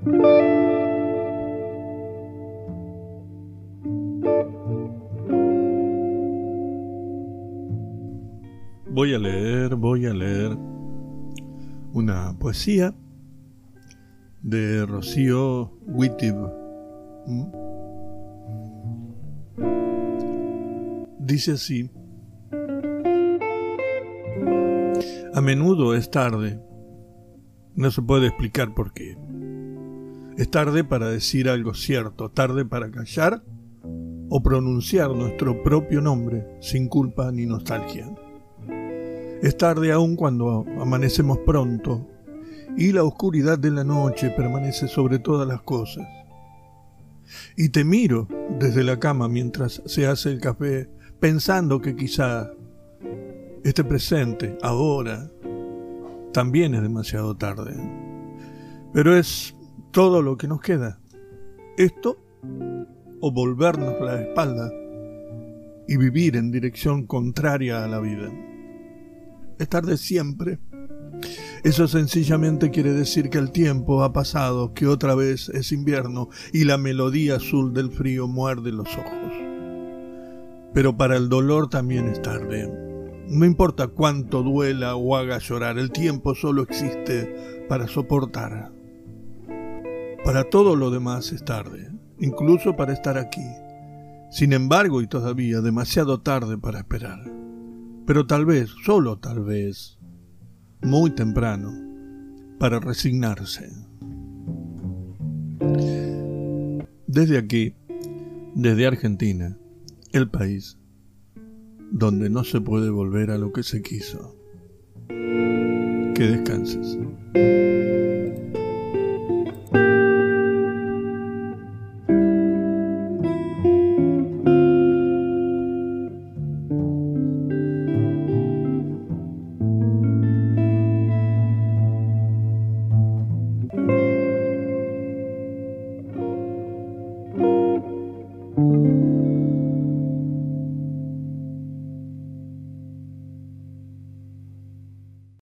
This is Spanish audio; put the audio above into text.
Voy a leer, voy a leer una poesía de Rocío Wittig. ¿Mm? Dice así, a menudo es tarde, no se puede explicar por qué. Es tarde para decir algo cierto, tarde para callar o pronunciar nuestro propio nombre sin culpa ni nostalgia. Es tarde aún cuando amanecemos pronto y la oscuridad de la noche permanece sobre todas las cosas. Y te miro desde la cama mientras se hace el café, pensando que quizá este presente, ahora, también es demasiado tarde. Pero es todo lo que nos queda. Esto o volvernos la espalda y vivir en dirección contraria a la vida es tarde siempre. Eso sencillamente quiere decir que el tiempo ha pasado, que otra vez es invierno y la melodía azul del frío muerde los ojos. Pero para el dolor también es tarde. No importa cuánto duela o haga llorar, el tiempo solo existe para soportar. Para todo lo demás es tarde, incluso para estar aquí. Sin embargo, y todavía demasiado tarde para esperar pero tal vez, solo tal vez, muy temprano, para resignarse. Desde aquí, desde Argentina, el país donde no se puede volver a lo que se quiso. Que descanses.